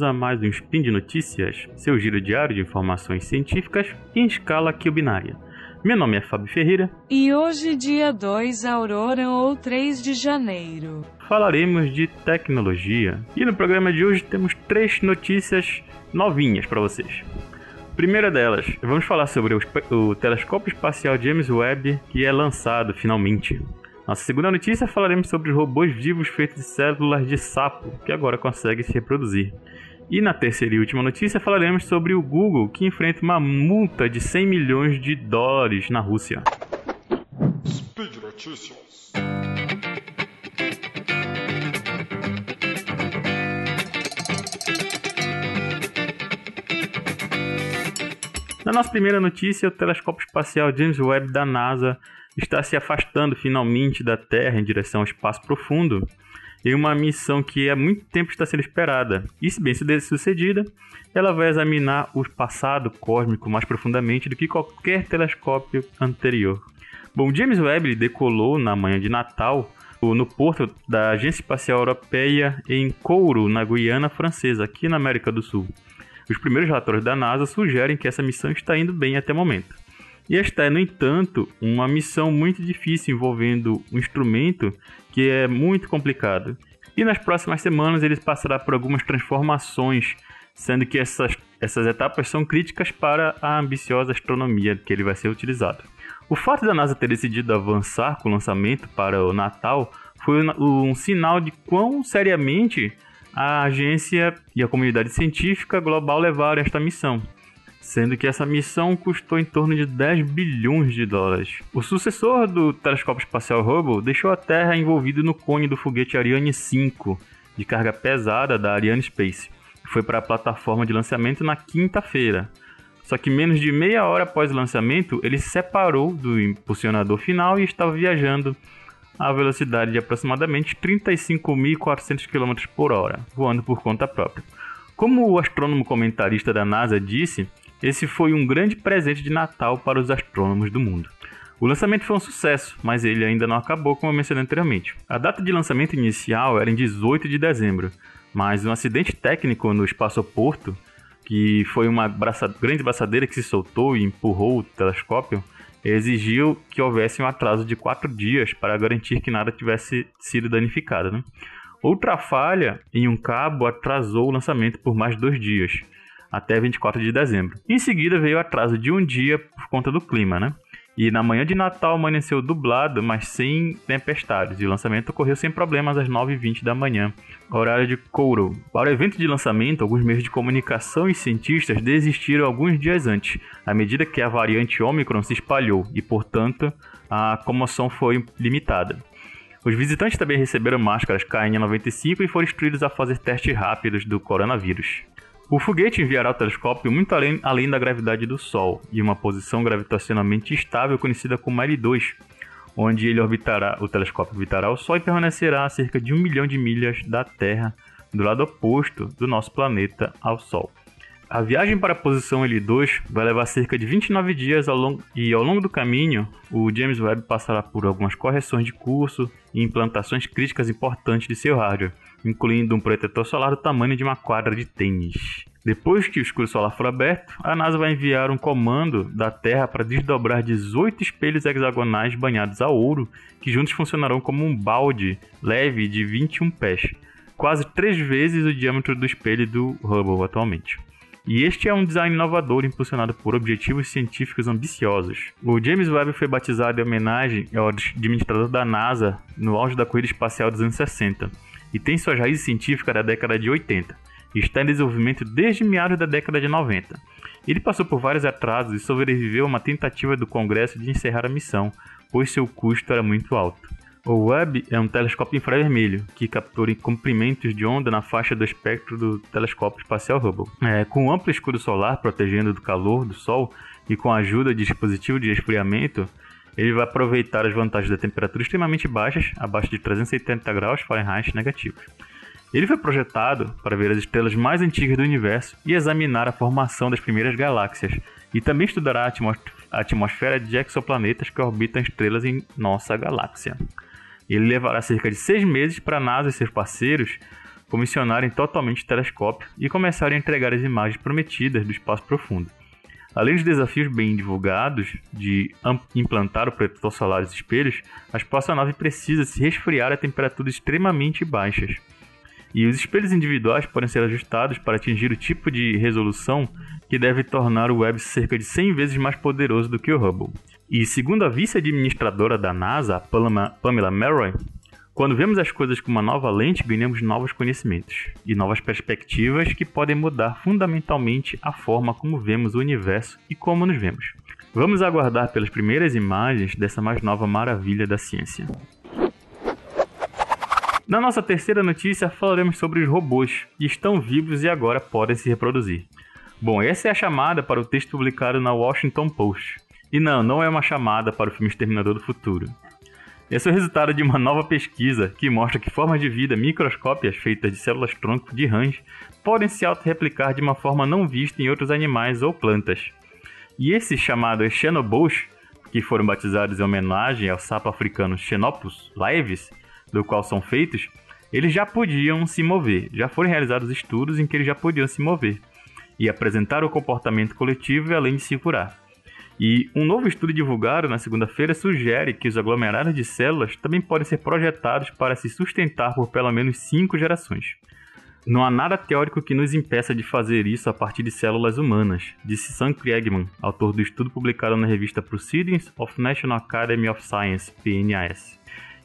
bem-vindos a mais um Spin de Notícias, seu giro diário de informações científicas em escala binária. Meu nome é Fábio Ferreira. E hoje, dia 2 Aurora ou 3 de janeiro. Falaremos de tecnologia. E no programa de hoje temos três notícias novinhas para vocês. Primeira delas, vamos falar sobre o, o telescópio espacial James Webb, que é lançado finalmente. Nossa segunda notícia falaremos sobre os robôs vivos feitos de células de sapo, que agora conseguem se reproduzir. E na terceira e última notícia falaremos sobre o Google, que enfrenta uma multa de 100 milhões de dólares na Rússia. Speed Notícias. Na nossa primeira notícia, o telescópio espacial James Webb da NASA está se afastando finalmente da Terra em direção ao espaço profundo em uma missão que há muito tempo está sendo esperada. E se bem sucedida, ela vai examinar o passado cósmico mais profundamente do que qualquer telescópio anterior. Bom, James Webb decolou na manhã de Natal no porto da Agência Espacial Europeia em Kourou, na Guiana Francesa, aqui na América do Sul. Os primeiros relatórios da NASA sugerem que essa missão está indo bem até o momento. E esta é, no entanto, uma missão muito difícil envolvendo um instrumento que é muito complicado. E nas próximas semanas ele passará por algumas transformações, sendo que essas, essas etapas são críticas para a ambiciosa astronomia que ele vai ser utilizado. O fato da NASA ter decidido avançar com o lançamento para o Natal foi um, um sinal de quão seriamente a agência e a comunidade científica global levaram esta missão sendo que essa missão custou em torno de 10 bilhões de dólares. O sucessor do telescópio espacial Hubble deixou a Terra envolvida no cone do foguete Ariane 5, de carga pesada da Ariane Space, que foi para a plataforma de lançamento na quinta-feira. Só que menos de meia hora após o lançamento, ele se separou do impulsionador final e estava viajando a velocidade de aproximadamente 35.400 km por hora, voando por conta própria. Como o astrônomo comentarista da NASA disse, esse foi um grande presente de Natal para os astrônomos do mundo. O lançamento foi um sucesso, mas ele ainda não acabou, como eu mencionei anteriormente. A data de lançamento inicial era em 18 de dezembro, mas um acidente técnico no espaçoporto, que foi uma braça... grande braçadeira que se soltou e empurrou o telescópio, exigiu que houvesse um atraso de quatro dias para garantir que nada tivesse sido danificado. Né? Outra falha em um cabo atrasou o lançamento por mais dois dias até 24 de dezembro. Em seguida veio o atraso de um dia por conta do clima, né? E na manhã de Natal amanheceu dublado, mas sem tempestades, e o lançamento ocorreu sem problemas às 9h20 da manhã, horário de Kourou. Para o evento de lançamento, alguns meios de comunicação e cientistas desistiram alguns dias antes, à medida que a variante Omicron se espalhou e, portanto, a comoção foi limitada. Os visitantes também receberam máscaras KN95 e foram instruídos a fazer testes rápidos do coronavírus. O foguete enviará o telescópio muito além, além da gravidade do Sol, em uma posição gravitacionalmente estável conhecida como L2, onde ele orbitará, o telescópio orbitará o Sol e permanecerá a cerca de um milhão de milhas da Terra, do lado oposto do nosso planeta ao Sol. A viagem para a posição L2 vai levar cerca de 29 dias ao longo, e ao longo do caminho, o James Webb passará por algumas correções de curso e implantações críticas importantes de seu hardware incluindo um protetor solar do tamanho de uma quadra de tênis. Depois que o escudo solar for aberto, a NASA vai enviar um comando da Terra para desdobrar 18 espelhos hexagonais banhados a ouro, que juntos funcionarão como um balde leve de 21 pés, quase três vezes o diâmetro do espelho do Hubble atualmente. E este é um design inovador impulsionado por objetivos científicos ambiciosos. O James Webb foi batizado em homenagem ao administrador da NASA no auge da corrida espacial dos anos 60 e tem suas raízes científicas da década de 80 e está em desenvolvimento desde meados da década de 90. Ele passou por vários atrasos e sobreviveu a uma tentativa do Congresso de encerrar a missão, pois seu custo era muito alto. O Webb é um telescópio infravermelho que captura comprimentos de onda na faixa do espectro do telescópio espacial Hubble. É, com um amplo escudo solar protegendo do calor do Sol e com a ajuda de dispositivo de resfriamento, ele vai aproveitar as vantagens da temperatura extremamente baixas, abaixo de 370 graus Fahrenheit negativos. Ele foi projetado para ver as estrelas mais antigas do universo e examinar a formação das primeiras galáxias, e também estudará a atmosfera de exoplanetas que orbitam estrelas em nossa galáxia. Ele levará cerca de seis meses para a NASA e seus parceiros comissionarem totalmente o telescópio e começarem a entregar as imagens prometidas do espaço profundo. Além dos desafios bem divulgados de implantar o protetor solar nos espelhos, a espaçonave precisa se resfriar a temperaturas extremamente baixas. E os espelhos individuais podem ser ajustados para atingir o tipo de resolução que deve tornar o Webb cerca de 100 vezes mais poderoso do que o Hubble. E segundo a vice-administradora da NASA, Pamela Merroy, quando vemos as coisas com uma nova lente, ganhamos novos conhecimentos e novas perspectivas que podem mudar fundamentalmente a forma como vemos o universo e como nos vemos. Vamos aguardar pelas primeiras imagens dessa mais nova maravilha da ciência. Na nossa terceira notícia, falaremos sobre os robôs que estão vivos e agora podem se reproduzir. Bom, essa é a chamada para o texto publicado na Washington Post. E não, não é uma chamada para o filme Exterminador do Futuro. Esse é o resultado de uma nova pesquisa que mostra que formas de vida microscópias feitas de células-tronco de rãs podem se autorreplicar de uma forma não vista em outros animais ou plantas. E esses chamados xenobos, que foram batizados em homenagem ao sapo africano Xenopus laevis, do qual são feitos, eles já podiam se mover. Já foram realizados estudos em que eles já podiam se mover e apresentar o comportamento coletivo além de se curar. E um novo estudo divulgado na segunda-feira sugere que os aglomerados de células também podem ser projetados para se sustentar por pelo menos cinco gerações. Não há nada teórico que nos impeça de fazer isso a partir de células humanas, disse Sam Kriegman, autor do estudo publicado na revista Proceedings of National Academy of Science, PNAS.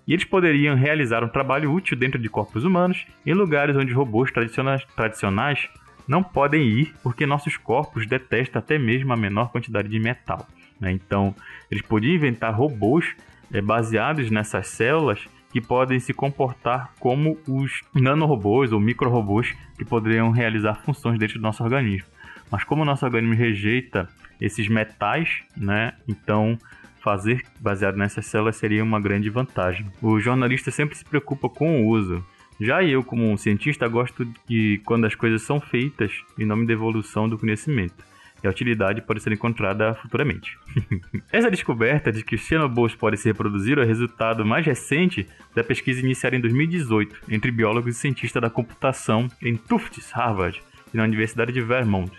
E eles poderiam realizar um trabalho útil dentro de corpos humanos em lugares onde robôs tradicionais, tradicionais não podem ir porque nossos corpos detestam até mesmo a menor quantidade de metal. Né? Então, eles podiam inventar robôs é, baseados nessas células que podem se comportar como os nanorobôs ou microrobôs que poderiam realizar funções dentro do nosso organismo. Mas como o nosso organismo rejeita esses metais, né, então fazer baseado nessas células seria uma grande vantagem. O jornalista sempre se preocupa com o uso. Já eu, como um cientista, gosto de quando as coisas são feitas em nome da evolução do conhecimento. E a utilidade pode ser encontrada futuramente. Essa descoberta de que os xenobos podem se reproduzir é o resultado mais recente da pesquisa iniciada em 2018 entre biólogos e cientistas da computação em Tufts, Harvard, e na Universidade de Vermont.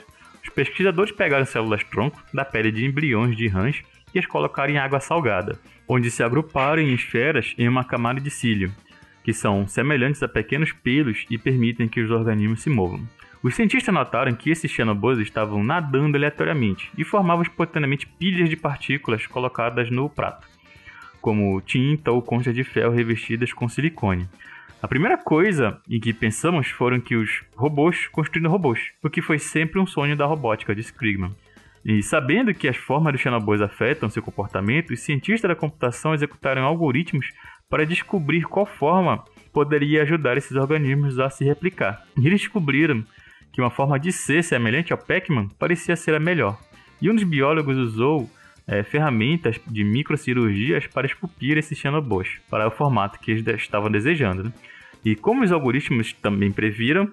Os pesquisadores pegaram células-tronco da pele de embriões de rãs e as colocaram em água salgada, onde se agruparam em esferas em uma camada de cílio, que são semelhantes a pequenos pelos e permitem que os organismos se movam. Os cientistas notaram que esses xenobos estavam nadando aleatoriamente e formavam espontaneamente pilhas de partículas colocadas no prato, como tinta ou conchas de ferro revestidas com silicone. A primeira coisa em que pensamos foram que os robôs construíram robôs, o que foi sempre um sonho da robótica, disse Krigman. E sabendo que as formas dos xenobos afetam seu comportamento, os cientistas da computação executaram algoritmos para descobrir qual forma poderia ajudar esses organismos a se replicar. E eles descobriram que uma forma de ser semelhante ao Pac-Man parecia ser a melhor. E um dos biólogos usou é, ferramentas de microcirurgias para esculpir esses xenobos para o formato que eles estavam desejando. Né? E como os algoritmos também previram,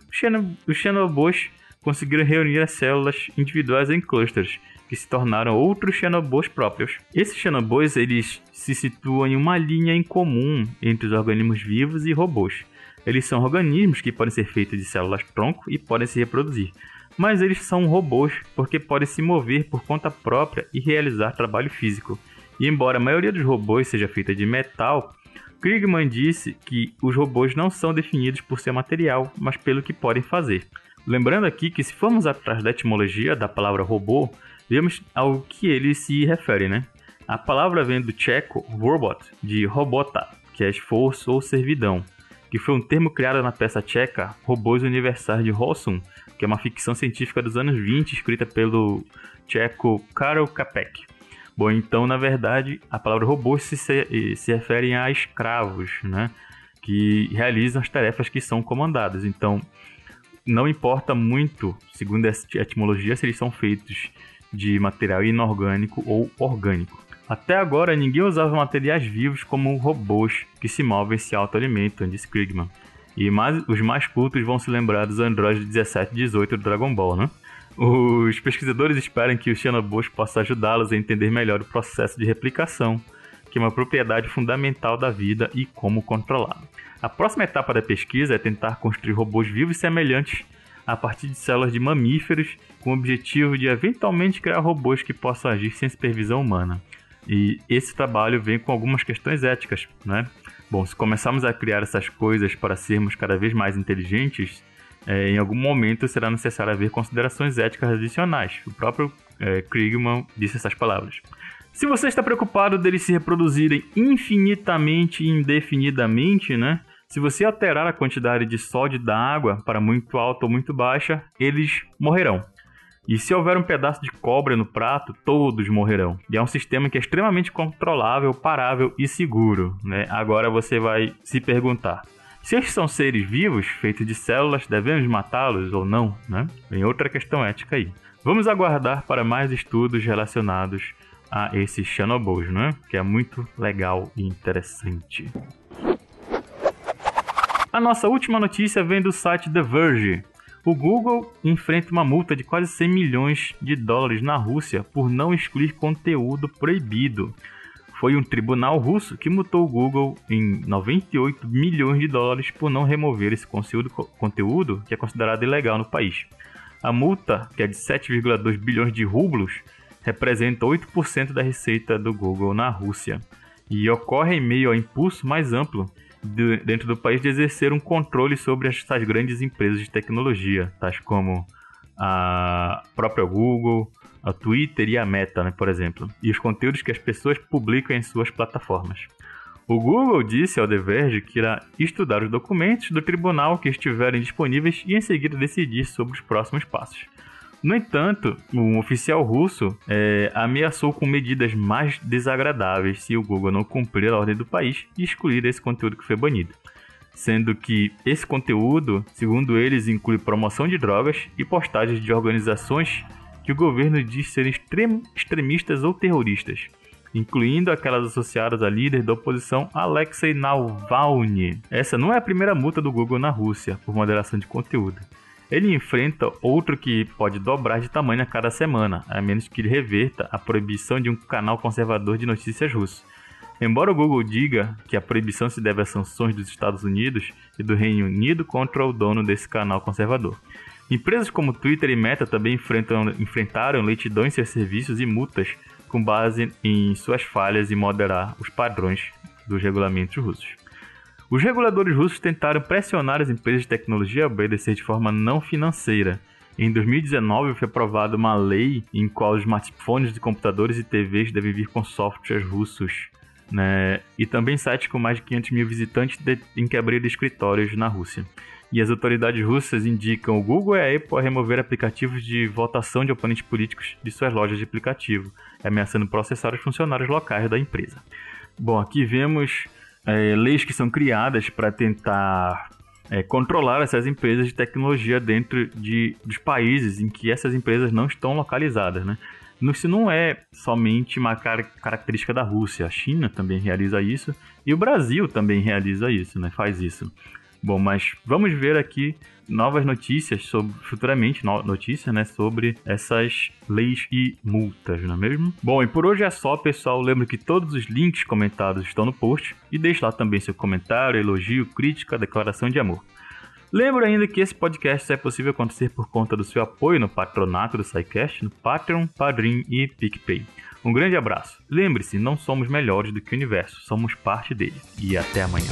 os xenobos conseguiram reunir as células individuais em clusters que se tornaram outros xenobos próprios. Esses xenobos eles se situam em uma linha em comum entre os organismos vivos e robôs. Eles são organismos que podem ser feitos de células-tronco e podem se reproduzir, mas eles são robôs porque podem se mover por conta própria e realizar trabalho físico. E embora a maioria dos robôs seja feita de metal, Krigman disse que os robôs não são definidos por seu material, mas pelo que podem fazer. Lembrando aqui que se formos atrás da etimologia da palavra robô, vemos ao que ele se refere, né? A palavra vem do tcheco robot, de robota, que é esforço ou servidão, que foi um termo criado na peça tcheca Robôs Universais de Rossum, que é uma ficção científica dos anos 20 escrita pelo tcheco Karol Capek. Bom, então, na verdade, a palavra robôs se, se, se refere a escravos, né? Que realizam as tarefas que são comandadas. Então, não importa muito, segundo a etimologia, se eles são feitos de material inorgânico ou orgânico. Até agora, ninguém usava materiais vivos como robôs que se movem e se autoalimentam, disse Krigman. E mais, os mais cultos vão se lembrar dos Android 17 e 18 do Dragon Ball, né? Os pesquisadores esperam que os Xenobos possam ajudá-los a entender melhor o processo de replicação, que é uma propriedade fundamental da vida e como controlá-la. A próxima etapa da pesquisa é tentar construir robôs vivos semelhantes a partir de células de mamíferos, com o objetivo de eventualmente criar robôs que possam agir sem supervisão humana. E esse trabalho vem com algumas questões éticas, né? Bom, se começarmos a criar essas coisas para sermos cada vez mais inteligentes, é, em algum momento será necessário haver considerações éticas adicionais. O próprio é, Krigman disse essas palavras. Se você está preocupado deles se reproduzirem infinitamente e indefinidamente, né? Se você alterar a quantidade de sódio da água para muito alta ou muito baixa, eles morrerão. E se houver um pedaço de cobre no prato, todos morrerão. E é um sistema que é extremamente controlável, parável e seguro. Né? Agora você vai se perguntar: se estes são seres vivos, feitos de células, devemos matá-los ou não? Né? Tem outra questão ética aí. Vamos aguardar para mais estudos relacionados a esses Xenobos, né? que é muito legal e interessante. A nossa última notícia vem do site The Verge. O Google enfrenta uma multa de quase 100 milhões de dólares na Rússia por não excluir conteúdo proibido. Foi um tribunal russo que multou o Google em 98 milhões de dólares por não remover esse conteúdo, que é considerado ilegal no país. A multa, que é de 7,2 bilhões de rublos, representa 8% da receita do Google na Rússia e ocorre em meio ao impulso mais amplo de, dentro do país de exercer um controle sobre essas grandes empresas de tecnologia, tais como a própria Google, a Twitter e a Meta, né, por exemplo, e os conteúdos que as pessoas publicam em suas plataformas. O Google disse ao The Verge que irá estudar os documentos do tribunal que estiverem disponíveis e em seguida decidir sobre os próximos passos. No entanto, um oficial russo é, ameaçou com medidas mais desagradáveis se o Google não cumprir a ordem do país e excluir esse conteúdo que foi banido. Sendo que esse conteúdo, segundo eles, inclui promoção de drogas e postagens de organizações que o governo diz serem extrem, extremistas ou terroristas, incluindo aquelas associadas a líder da oposição Alexei Navalny. Essa não é a primeira multa do Google na Rússia por moderação de conteúdo ele enfrenta outro que pode dobrar de tamanho a cada semana, a menos que ele reverta a proibição de um canal conservador de notícias russo. Embora o Google diga que a proibição se deve às sanções dos Estados Unidos e do Reino Unido contra o dono desse canal conservador. Empresas como Twitter e Meta também enfrentaram leitidão em seus serviços e multas com base em suas falhas em moderar os padrões dos regulamentos russos. Os reguladores russos tentaram pressionar as empresas de tecnologia a obedecer de forma não financeira. Em 2019 foi aprovada uma lei em qual os smartphones de computadores e TVs devem vir com softwares russos. Né? E também sites com mais de 500 mil visitantes em que abriram escritórios na Rússia. E as autoridades russas indicam o Google e a Apple a remover aplicativos de votação de oponentes políticos de suas lojas de aplicativo, ameaçando processar os funcionários locais da empresa. Bom, aqui vemos é, leis que são criadas para tentar é, controlar essas empresas de tecnologia dentro de, dos países em que essas empresas não estão localizadas, né? Isso não é somente uma car característica da Rússia, a China também realiza isso e o Brasil também realiza isso, né? Faz isso. Bom, mas vamos ver aqui novas notícias sobre futuramente notícias, né, sobre essas leis e multas, não é mesmo? Bom, e por hoje é só, pessoal. Lembro que todos os links comentados estão no post e deixe lá também seu comentário, elogio, crítica, declaração de amor. Lembro ainda que esse podcast só é possível acontecer por conta do seu apoio no patronato do SciCast, no Patreon, Padrim e PicPay. Um grande abraço. Lembre-se, não somos melhores do que o universo, somos parte dele. E até amanhã.